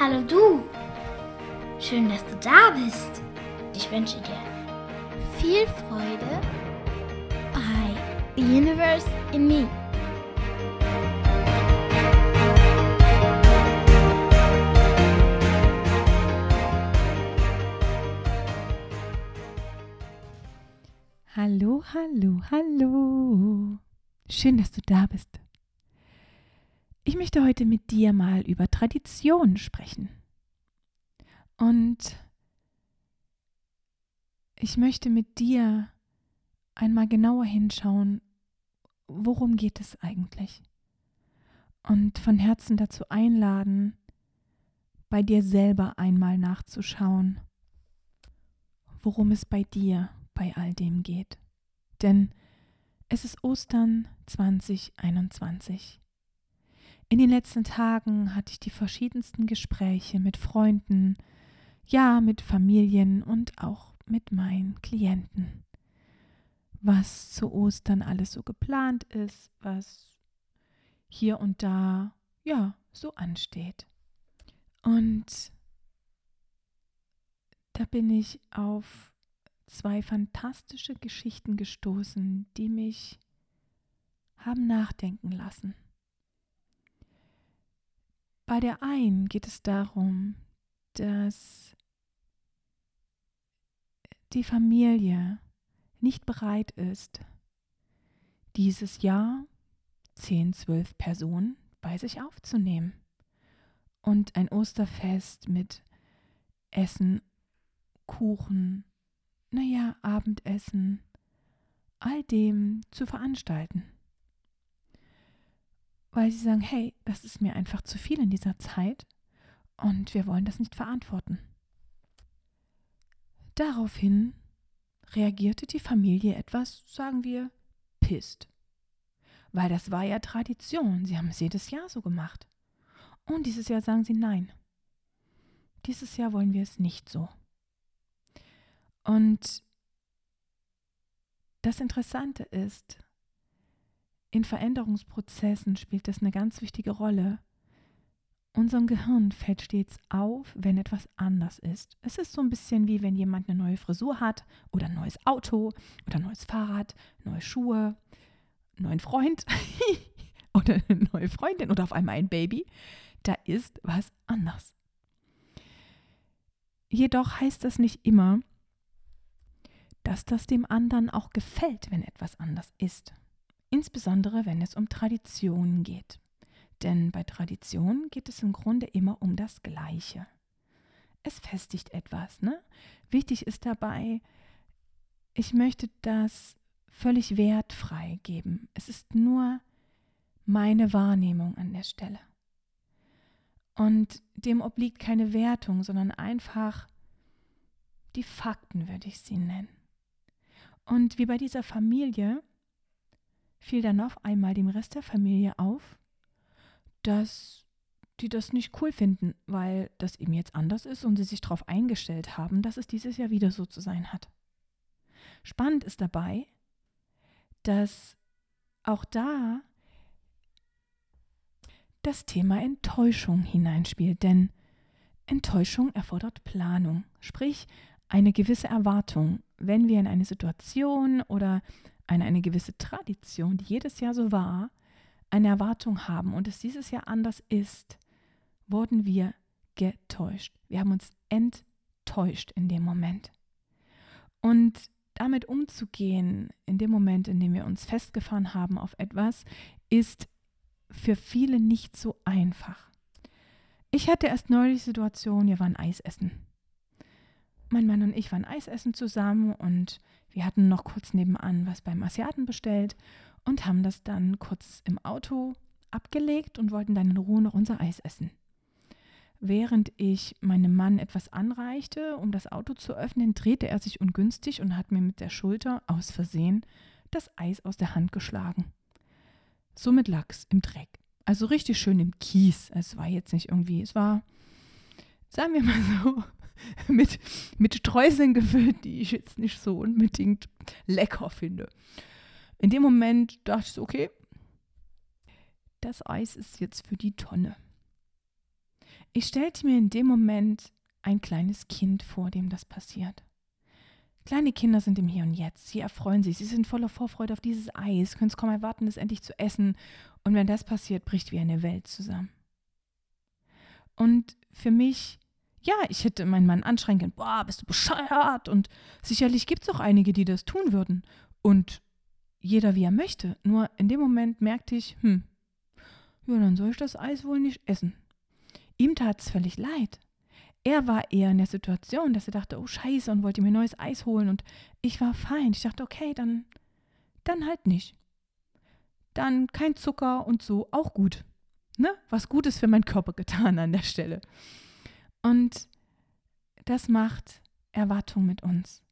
Hallo du. Schön, dass du da bist. Ich wünsche dir viel Freude bei The Universe in Me. Hallo, hallo, hallo. Schön, dass du da bist. Ich möchte heute mit dir mal über Tradition sprechen. Und ich möchte mit dir einmal genauer hinschauen, worum geht es eigentlich? Und von Herzen dazu einladen, bei dir selber einmal nachzuschauen, worum es bei dir bei all dem geht. Denn es ist Ostern 2021. In den letzten Tagen hatte ich die verschiedensten Gespräche mit Freunden, ja, mit Familien und auch mit meinen Klienten. Was zu Ostern alles so geplant ist, was hier und da, ja, so ansteht. Und da bin ich auf zwei fantastische Geschichten gestoßen, die mich haben nachdenken lassen. Bei der einen geht es darum, dass die Familie nicht bereit ist, dieses Jahr 10, 12 Personen bei sich aufzunehmen und ein Osterfest mit Essen, Kuchen, naja, Abendessen, all dem zu veranstalten. Weil sie sagen, hey, das ist mir einfach zu viel in dieser Zeit und wir wollen das nicht verantworten. Daraufhin reagierte die Familie etwas, sagen wir, pisst. Weil das war ja Tradition, sie haben es jedes Jahr so gemacht. Und dieses Jahr sagen sie nein. Dieses Jahr wollen wir es nicht so. Und das Interessante ist, in Veränderungsprozessen spielt das eine ganz wichtige Rolle. Unserem Gehirn fällt stets auf, wenn etwas anders ist. Es ist so ein bisschen wie wenn jemand eine neue Frisur hat oder ein neues Auto oder ein neues Fahrrad, neue Schuhe, einen neuen Freund oder eine neue Freundin oder auf einmal ein Baby. Da ist was anders. Jedoch heißt das nicht immer, dass das dem anderen auch gefällt, wenn etwas anders ist. Insbesondere wenn es um Traditionen geht. Denn bei Traditionen geht es im Grunde immer um das Gleiche. Es festigt etwas. Ne? Wichtig ist dabei, ich möchte das völlig wertfrei geben. Es ist nur meine Wahrnehmung an der Stelle. Und dem obliegt keine Wertung, sondern einfach die Fakten, würde ich sie nennen. Und wie bei dieser Familie fiel dann auf einmal dem Rest der Familie auf, dass die das nicht cool finden, weil das eben jetzt anders ist und sie sich darauf eingestellt haben, dass es dieses Jahr wieder so zu sein hat. Spannend ist dabei, dass auch da das Thema Enttäuschung hineinspielt, denn Enttäuschung erfordert Planung, sprich eine gewisse Erwartung, wenn wir in eine Situation oder eine, eine gewisse Tradition, die jedes Jahr so war, eine Erwartung haben und es dieses Jahr anders ist, wurden wir getäuscht. Wir haben uns enttäuscht in dem Moment. Und damit umzugehen, in dem Moment, in dem wir uns festgefahren haben auf etwas, ist für viele nicht so einfach. Ich hatte erst neulich Situation, wir waren Eis essen mein Mann und ich waren Eis essen zusammen und wir hatten noch kurz nebenan was beim Asiaten bestellt und haben das dann kurz im Auto abgelegt und wollten dann in Ruhe noch unser Eis essen. Während ich meinem Mann etwas anreichte, um das Auto zu öffnen, drehte er sich ungünstig und hat mir mit der Schulter aus Versehen das Eis aus der Hand geschlagen. Somit lag es im Dreck. Also richtig schön im Kies. Es war jetzt nicht irgendwie, es war, sagen wir mal so, mit, mit Streuseln gefüllt, die ich jetzt nicht so unbedingt lecker finde. In dem Moment dachte ich okay, das Eis ist jetzt für die Tonne. Ich stellte mir in dem Moment ein kleines Kind vor, dem das passiert. Kleine Kinder sind im Hier und Jetzt. Sie erfreuen sich. Sie sind voller Vorfreude auf dieses Eis, können es kaum erwarten, es endlich zu essen. Und wenn das passiert, bricht wie eine Welt zusammen. Und für mich, ja, ich hätte meinen Mann anschreien können, boah, bist du bescheuert? Und sicherlich gibt es auch einige, die das tun würden. Und jeder, wie er möchte. Nur in dem Moment merkte ich, hm, ja, dann soll ich das Eis wohl nicht essen. Ihm tat es völlig leid. Er war eher in der Situation, dass er dachte, oh Scheiße, und wollte mir neues Eis holen. Und ich war fein. Ich dachte, okay, dann, dann halt nicht. Dann kein Zucker und so, auch gut. Ne? Was Gutes für meinen Körper getan an der Stelle. Und das macht Erwartung mit uns.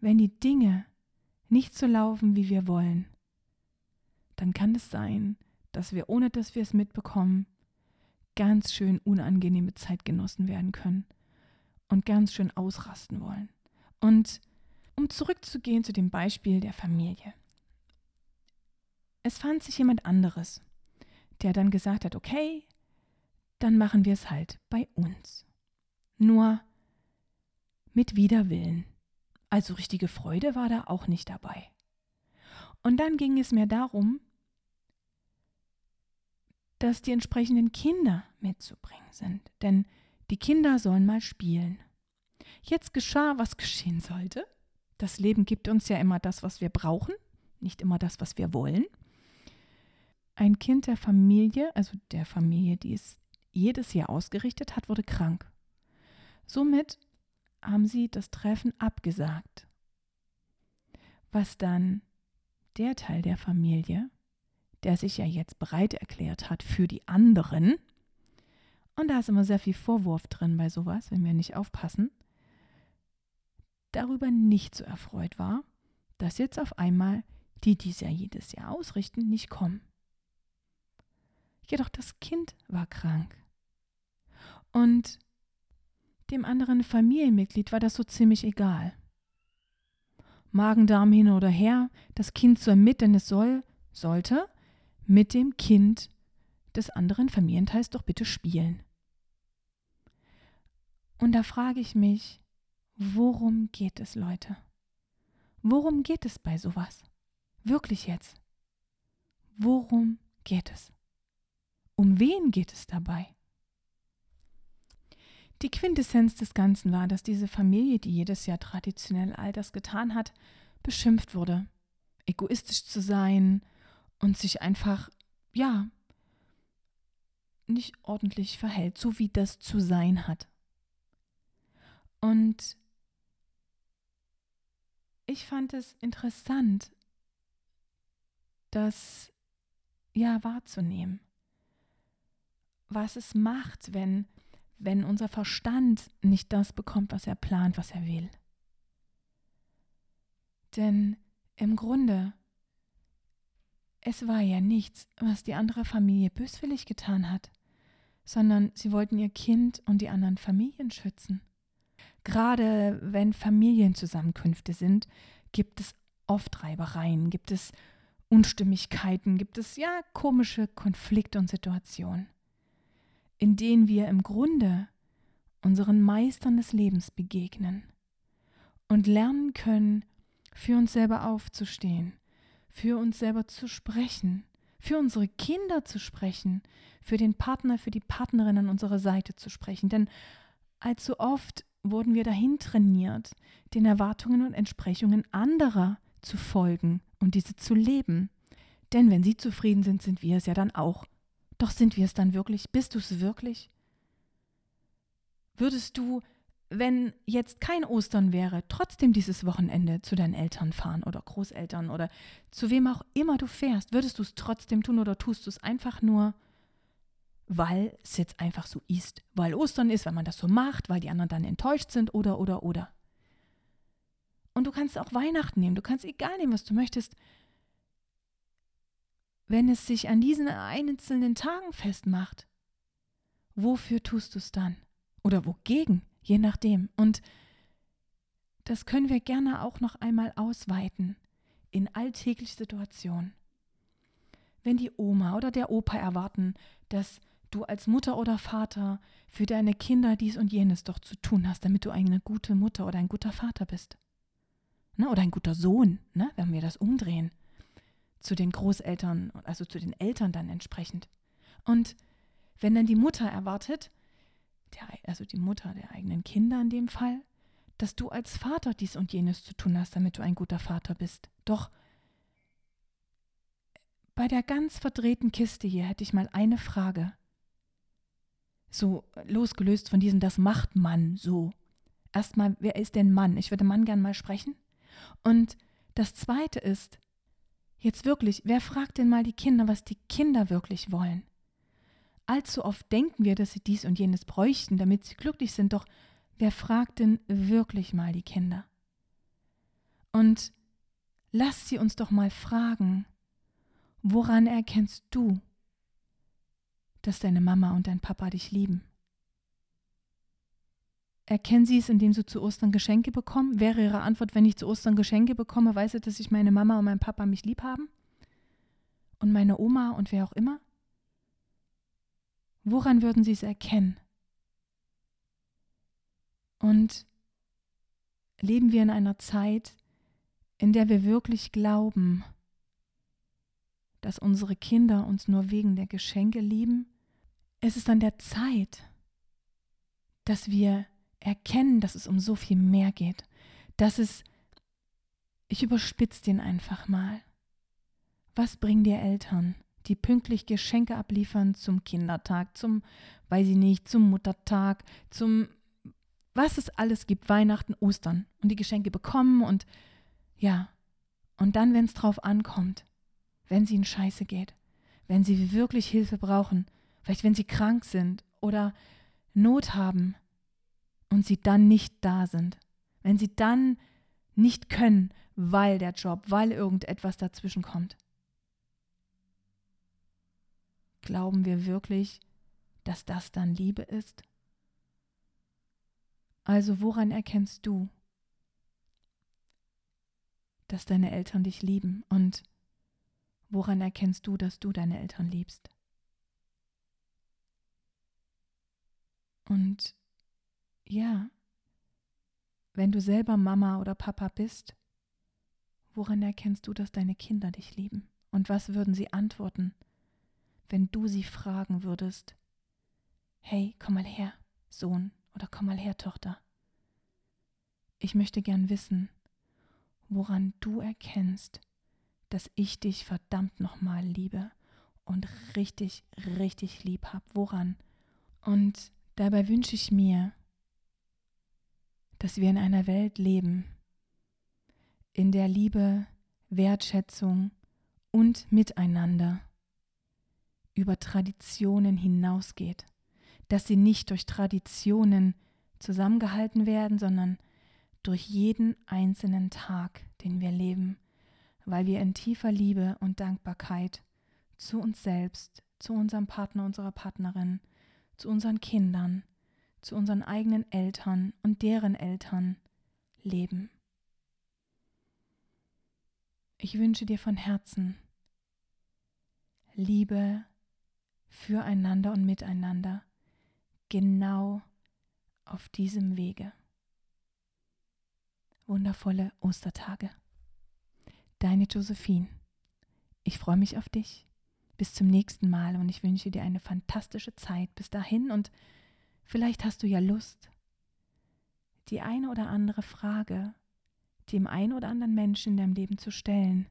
Wenn die Dinge nicht so laufen, wie wir wollen, dann kann es sein, dass wir, ohne dass wir es mitbekommen, ganz schön unangenehme Zeitgenossen werden können und ganz schön ausrasten wollen. Und um zurückzugehen zu dem Beispiel der Familie. Es fand sich jemand anderes, der dann gesagt hat, okay, dann machen wir es halt bei uns. Nur mit Widerwillen. Also richtige Freude war da auch nicht dabei. Und dann ging es mir darum, dass die entsprechenden Kinder mitzubringen sind. Denn die Kinder sollen mal spielen. Jetzt geschah, was geschehen sollte. Das Leben gibt uns ja immer das, was wir brauchen, nicht immer das, was wir wollen. Ein Kind der Familie, also der Familie, die es jedes Jahr ausgerichtet hat, wurde krank. Somit haben sie das Treffen abgesagt. Was dann der Teil der Familie, der sich ja jetzt bereit erklärt hat für die anderen. Und da ist immer sehr viel Vorwurf drin bei sowas, wenn wir nicht aufpassen. Darüber nicht so erfreut war, dass jetzt auf einmal die, die es ja jedes Jahr ausrichten, nicht kommen. Jedoch das Kind war krank. Und dem anderen Familienmitglied war das so ziemlich egal. Magen-Darm hin oder her, das Kind soll mit, denn es soll, sollte mit dem Kind des anderen Familienteils doch bitte spielen. Und da frage ich mich, worum geht es, Leute? Worum geht es bei sowas? Wirklich jetzt. Worum geht es? Um wen geht es dabei? Die Quintessenz des Ganzen war, dass diese Familie, die jedes Jahr traditionell all das getan hat, beschimpft wurde, egoistisch zu sein, und sich einfach, ja, nicht ordentlich verhält, so wie das zu sein hat. Und ich fand es interessant, das ja wahrzunehmen, was es macht, wenn, wenn unser Verstand nicht das bekommt, was er plant, was er will. Denn im Grunde es war ja nichts, was die andere Familie böswillig getan hat, sondern sie wollten ihr Kind und die anderen Familien schützen. Gerade wenn Familienzusammenkünfte sind, gibt es oft Reibereien, gibt es Unstimmigkeiten, gibt es ja komische Konflikte und Situationen, in denen wir im Grunde unseren Meistern des Lebens begegnen und lernen können, für uns selber aufzustehen für uns selber zu sprechen, für unsere Kinder zu sprechen, für den Partner, für die Partnerin an unserer Seite zu sprechen. Denn allzu oft wurden wir dahin trainiert, den Erwartungen und Entsprechungen anderer zu folgen und diese zu leben. Denn wenn sie zufrieden sind, sind wir es ja dann auch. Doch sind wir es dann wirklich? Bist du es wirklich? Würdest du wenn jetzt kein Ostern wäre, trotzdem dieses Wochenende zu deinen Eltern fahren oder Großeltern oder zu wem auch immer du fährst, würdest du es trotzdem tun oder tust du es einfach nur, weil es jetzt einfach so ist, weil Ostern ist, weil man das so macht, weil die anderen dann enttäuscht sind oder oder oder. Und du kannst auch Weihnachten nehmen, du kannst egal nehmen, was du möchtest. Wenn es sich an diesen einzelnen Tagen festmacht, wofür tust du es dann? Oder wogegen? je nachdem. Und das können wir gerne auch noch einmal ausweiten in alltägliche Situationen. Wenn die Oma oder der Opa erwarten, dass du als Mutter oder Vater für deine Kinder dies und jenes doch zu tun hast, damit du eine gute Mutter oder ein guter Vater bist. Ne? Oder ein guter Sohn, ne? wenn wir das umdrehen. Zu den Großeltern, also zu den Eltern dann entsprechend. Und wenn dann die Mutter erwartet, der, also die Mutter der eigenen Kinder in dem Fall, dass du als Vater dies und jenes zu tun hast, damit du ein guter Vater bist. Doch bei der ganz verdrehten Kiste hier hätte ich mal eine Frage. So losgelöst von diesem, das macht Mann so. Erstmal, wer ist denn Mann? Ich würde Mann gern mal sprechen. Und das zweite ist, jetzt wirklich, wer fragt denn mal die Kinder, was die Kinder wirklich wollen? Allzu oft denken wir, dass sie dies und jenes bräuchten, damit sie glücklich sind, doch wer fragt denn wirklich mal die Kinder? Und lass sie uns doch mal fragen, woran erkennst du, dass deine Mama und dein Papa dich lieben? Erkennen sie es, indem sie zu Ostern Geschenke bekommen? Wäre ihre Antwort, wenn ich zu Ostern Geschenke bekomme, weiß ich, dass ich meine Mama und mein Papa mich lieb haben? Und meine Oma und wer auch immer? Woran würden sie es erkennen? Und leben wir in einer Zeit, in der wir wirklich glauben, dass unsere Kinder uns nur wegen der Geschenke lieben? Es ist an der Zeit, dass wir erkennen, dass es um so viel mehr geht, dass es, ich überspitze den einfach mal, was bringen dir Eltern, die pünktlich Geschenke abliefern zum Kindertag, zum, weiß ich nicht, zum Muttertag, zum, was es alles gibt, Weihnachten, Ostern und die Geschenke bekommen und ja, und dann, wenn es drauf ankommt, wenn sie in Scheiße geht, wenn sie wirklich Hilfe brauchen, vielleicht wenn sie krank sind oder Not haben und sie dann nicht da sind, wenn sie dann nicht können, weil der Job, weil irgendetwas dazwischen kommt. Glauben wir wirklich, dass das dann Liebe ist? Also woran erkennst du, dass deine Eltern dich lieben und woran erkennst du, dass du deine Eltern liebst? Und ja, wenn du selber Mama oder Papa bist, woran erkennst du, dass deine Kinder dich lieben? Und was würden sie antworten, wenn du sie fragen würdest, hey, komm mal her, Sohn, oder komm mal her, Tochter. Ich möchte gern wissen, woran du erkennst, dass ich dich verdammt nochmal liebe und richtig, richtig lieb hab. Woran? Und dabei wünsche ich mir, dass wir in einer Welt leben, in der Liebe, Wertschätzung und Miteinander über Traditionen hinausgeht, dass sie nicht durch Traditionen zusammengehalten werden, sondern durch jeden einzelnen Tag, den wir leben, weil wir in tiefer Liebe und Dankbarkeit zu uns selbst, zu unserem Partner, unserer Partnerin, zu unseren Kindern, zu unseren eigenen Eltern und deren Eltern leben. Ich wünsche dir von Herzen Liebe, füreinander und miteinander, genau auf diesem Wege. Wundervolle Ostertage. Deine Josephine. Ich freue mich auf dich. Bis zum nächsten Mal und ich wünsche dir eine fantastische Zeit bis dahin und vielleicht hast du ja Lust, die eine oder andere Frage dem einen oder anderen Menschen in deinem Leben zu stellen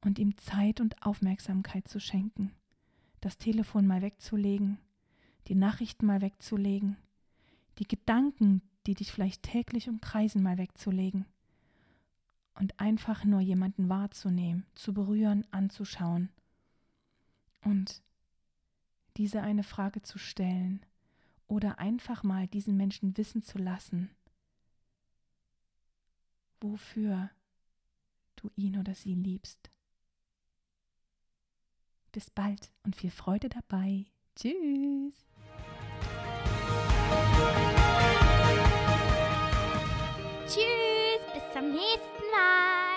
und ihm Zeit und Aufmerksamkeit zu schenken das Telefon mal wegzulegen, die Nachrichten mal wegzulegen, die Gedanken, die dich vielleicht täglich umkreisen, mal wegzulegen und einfach nur jemanden wahrzunehmen, zu berühren, anzuschauen und diese eine Frage zu stellen oder einfach mal diesen Menschen wissen zu lassen, wofür du ihn oder sie liebst. Bis bald und viel Freude dabei. Tschüss. Tschüss, bis zum nächsten Mal.